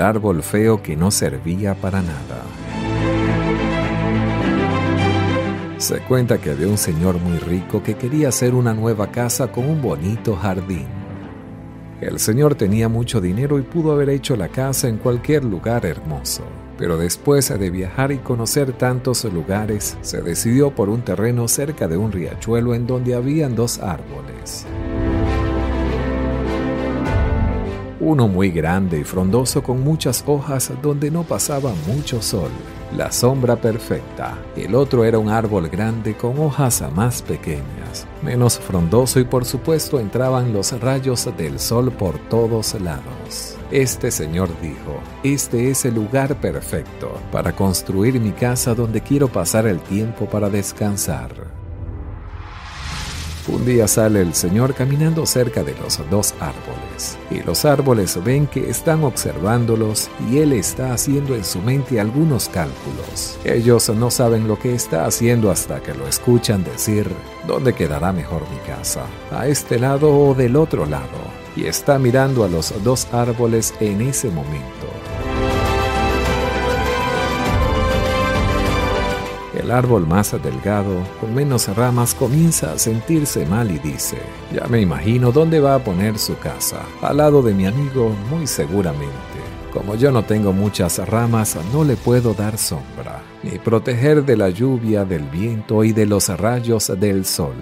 El árbol feo que no servía para nada. Se cuenta que había un señor muy rico que quería hacer una nueva casa con un bonito jardín. El señor tenía mucho dinero y pudo haber hecho la casa en cualquier lugar hermoso, pero después de viajar y conocer tantos lugares, se decidió por un terreno cerca de un riachuelo en donde habían dos árboles. Uno muy grande y frondoso con muchas hojas donde no pasaba mucho sol, la sombra perfecta. El otro era un árbol grande con hojas más pequeñas, menos frondoso y por supuesto entraban los rayos del sol por todos lados. Este señor dijo, este es el lugar perfecto para construir mi casa donde quiero pasar el tiempo para descansar. Un día sale el Señor caminando cerca de los dos árboles, y los árboles ven que están observándolos y Él está haciendo en su mente algunos cálculos. Ellos no saben lo que está haciendo hasta que lo escuchan decir, ¿dónde quedará mejor mi casa? ¿A este lado o del otro lado? Y está mirando a los dos árboles en ese momento. El árbol más delgado, con menos ramas, comienza a sentirse mal y dice, ya me imagino dónde va a poner su casa, al lado de mi amigo, muy seguramente. Como yo no tengo muchas ramas, no le puedo dar sombra, ni proteger de la lluvia, del viento y de los rayos del sol.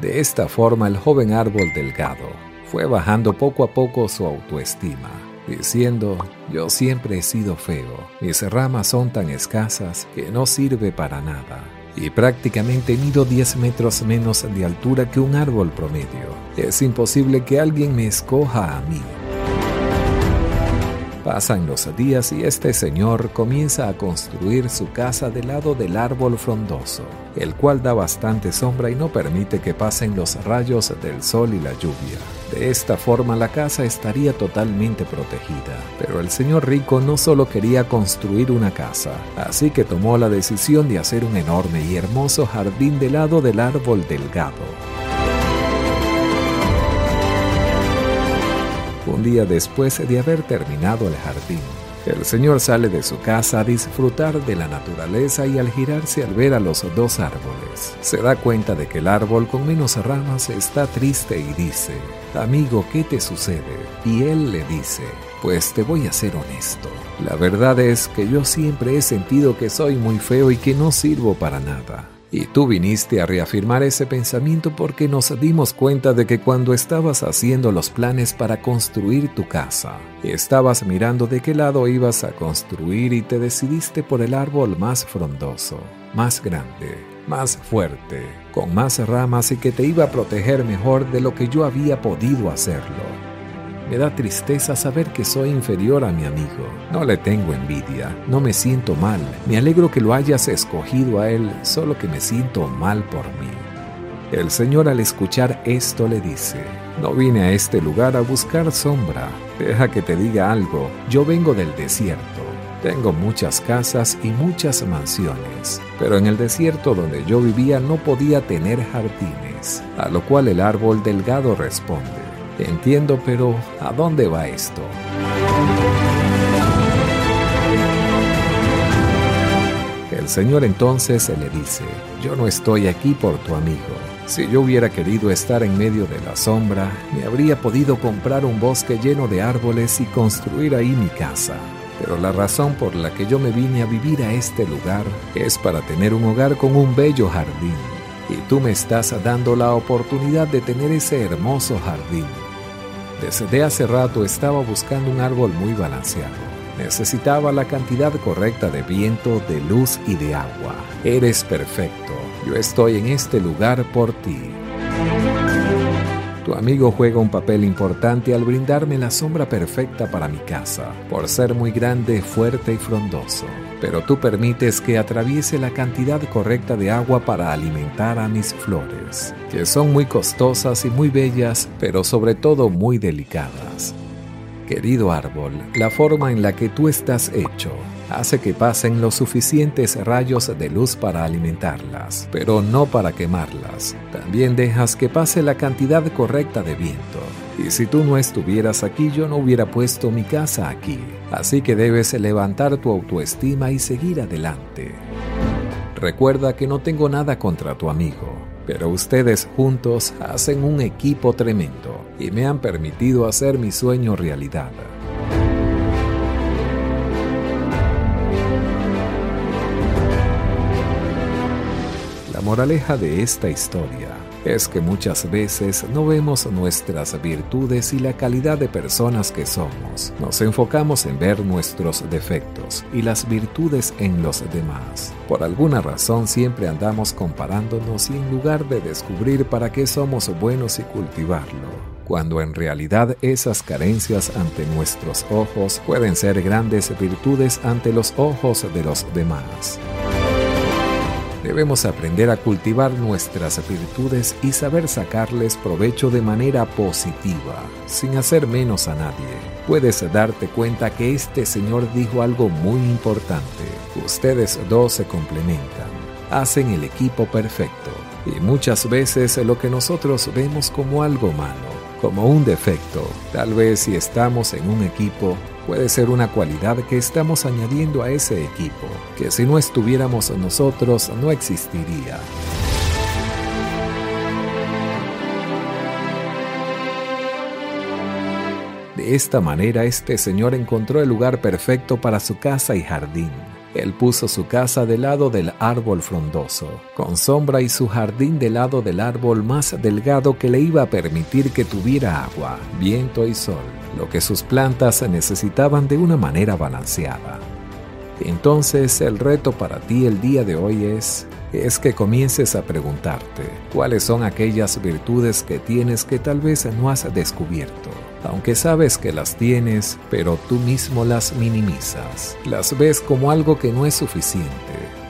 De esta forma el joven árbol delgado fue bajando poco a poco su autoestima diciendo, yo siempre he sido feo, mis ramas son tan escasas que no sirve para nada, y prácticamente mido 10 metros menos de altura que un árbol promedio. Es imposible que alguien me escoja a mí. Pasan los días y este señor comienza a construir su casa del lado del árbol frondoso, el cual da bastante sombra y no permite que pasen los rayos del sol y la lluvia. De esta forma la casa estaría totalmente protegida. Pero el señor rico no solo quería construir una casa, así que tomó la decisión de hacer un enorme y hermoso jardín del lado del árbol delgado. Un día después de haber terminado el jardín, el señor sale de su casa a disfrutar de la naturaleza y al girarse al ver a los dos árboles, se da cuenta de que el árbol con menos ramas está triste y dice, Amigo, ¿qué te sucede? Y él le dice, Pues te voy a ser honesto. La verdad es que yo siempre he sentido que soy muy feo y que no sirvo para nada. Y tú viniste a reafirmar ese pensamiento porque nos dimos cuenta de que cuando estabas haciendo los planes para construir tu casa, estabas mirando de qué lado ibas a construir y te decidiste por el árbol más frondoso, más grande, más fuerte, con más ramas y que te iba a proteger mejor de lo que yo había podido hacerlo. Me da tristeza saber que soy inferior a mi amigo. No le tengo envidia, no me siento mal. Me alegro que lo hayas escogido a él, solo que me siento mal por mí. El Señor al escuchar esto le dice, no vine a este lugar a buscar sombra, deja que te diga algo, yo vengo del desierto. Tengo muchas casas y muchas mansiones, pero en el desierto donde yo vivía no podía tener jardines, a lo cual el árbol delgado responde, entiendo, pero ¿a dónde va esto? El Señor entonces le dice, yo no estoy aquí por tu amigo. Si yo hubiera querido estar en medio de la sombra, me habría podido comprar un bosque lleno de árboles y construir ahí mi casa. Pero la razón por la que yo me vine a vivir a este lugar es para tener un hogar con un bello jardín. Y tú me estás dando la oportunidad de tener ese hermoso jardín. Desde hace rato estaba buscando un árbol muy balanceado Necesitaba la cantidad correcta de viento, de luz y de agua. Eres perfecto. Yo estoy en este lugar por ti. Tu amigo juega un papel importante al brindarme la sombra perfecta para mi casa, por ser muy grande, fuerte y frondoso. Pero tú permites que atraviese la cantidad correcta de agua para alimentar a mis flores, que son muy costosas y muy bellas, pero sobre todo muy delicadas. Querido árbol, la forma en la que tú estás hecho hace que pasen los suficientes rayos de luz para alimentarlas, pero no para quemarlas. También dejas que pase la cantidad correcta de viento. Y si tú no estuvieras aquí, yo no hubiera puesto mi casa aquí. Así que debes levantar tu autoestima y seguir adelante. Recuerda que no tengo nada contra tu amigo pero ustedes juntos hacen un equipo tremendo y me han permitido hacer mi sueño realidad. Moraleja de esta historia es que muchas veces no vemos nuestras virtudes y la calidad de personas que somos. Nos enfocamos en ver nuestros defectos y las virtudes en los demás. Por alguna razón siempre andamos comparándonos y en lugar de descubrir para qué somos buenos y cultivarlo, cuando en realidad esas carencias ante nuestros ojos pueden ser grandes virtudes ante los ojos de los demás. Debemos aprender a cultivar nuestras virtudes y saber sacarles provecho de manera positiva, sin hacer menos a nadie. Puedes darte cuenta que este Señor dijo algo muy importante. Ustedes dos se complementan, hacen el equipo perfecto. Y muchas veces lo que nosotros vemos como algo malo, como un defecto, tal vez si estamos en un equipo, puede ser una cualidad que estamos añadiendo a ese equipo, que si no estuviéramos nosotros no existiría. De esta manera este señor encontró el lugar perfecto para su casa y jardín. Él puso su casa del lado del árbol frondoso, con sombra y su jardín del lado del árbol más delgado que le iba a permitir que tuviera agua, viento y sol lo que sus plantas necesitaban de una manera balanceada. Entonces el reto para ti el día de hoy es, es que comiences a preguntarte cuáles son aquellas virtudes que tienes que tal vez no has descubierto, aunque sabes que las tienes, pero tú mismo las minimizas, las ves como algo que no es suficiente,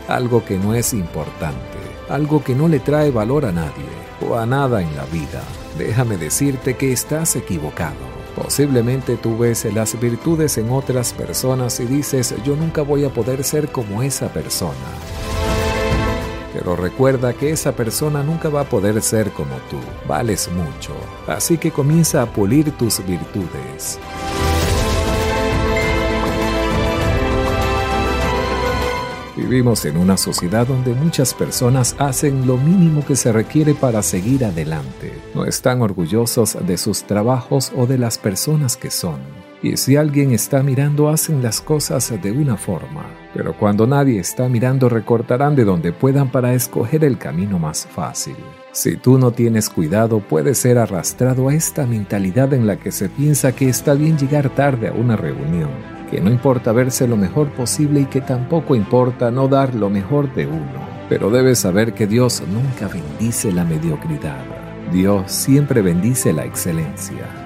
algo que no es importante, algo que no le trae valor a nadie o a nada en la vida. Déjame decirte que estás equivocado. Posiblemente tú ves las virtudes en otras personas y dices, yo nunca voy a poder ser como esa persona. Pero recuerda que esa persona nunca va a poder ser como tú. Vales mucho. Así que comienza a pulir tus virtudes. Vivimos en una sociedad donde muchas personas hacen lo mínimo que se requiere para seguir adelante. No están orgullosos de sus trabajos o de las personas que son. Y si alguien está mirando, hacen las cosas de una forma. Pero cuando nadie está mirando, recortarán de donde puedan para escoger el camino más fácil. Si tú no tienes cuidado, puedes ser arrastrado a esta mentalidad en la que se piensa que está bien llegar tarde a una reunión que no importa verse lo mejor posible y que tampoco importa no dar lo mejor de uno. Pero debes saber que Dios nunca bendice la mediocridad. Dios siempre bendice la excelencia.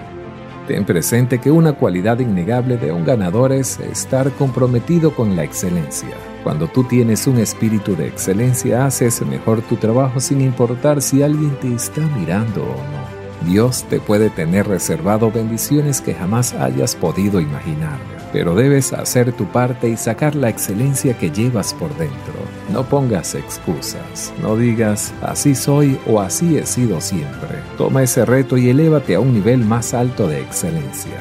Ten presente que una cualidad innegable de un ganador es estar comprometido con la excelencia. Cuando tú tienes un espíritu de excelencia, haces mejor tu trabajo sin importar si alguien te está mirando o no. Dios te puede tener reservado bendiciones que jamás hayas podido imaginar, pero debes hacer tu parte y sacar la excelencia que llevas por dentro. No pongas excusas, no digas así soy o así he sido siempre. Toma ese reto y elévate a un nivel más alto de excelencia.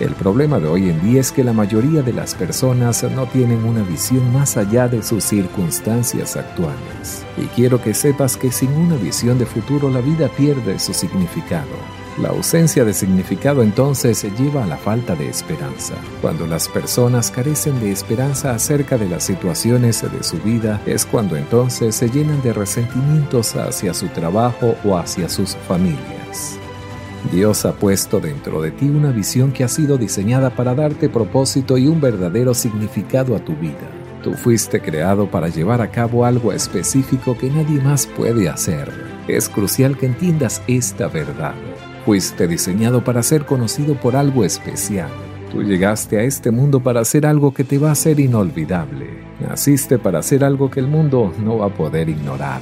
El problema de hoy en día es que la mayoría de las personas no tienen una visión más allá de sus circunstancias actuales. Y quiero que sepas que sin una visión de futuro la vida pierde su significado. La ausencia de significado entonces lleva a la falta de esperanza. Cuando las personas carecen de esperanza acerca de las situaciones de su vida, es cuando entonces se llenan de resentimientos hacia su trabajo o hacia sus familias. Dios ha puesto dentro de ti una visión que ha sido diseñada para darte propósito y un verdadero significado a tu vida. Tú fuiste creado para llevar a cabo algo específico que nadie más puede hacer. Es crucial que entiendas esta verdad. Fuiste diseñado para ser conocido por algo especial. Tú llegaste a este mundo para hacer algo que te va a ser inolvidable. Naciste para hacer algo que el mundo no va a poder ignorar.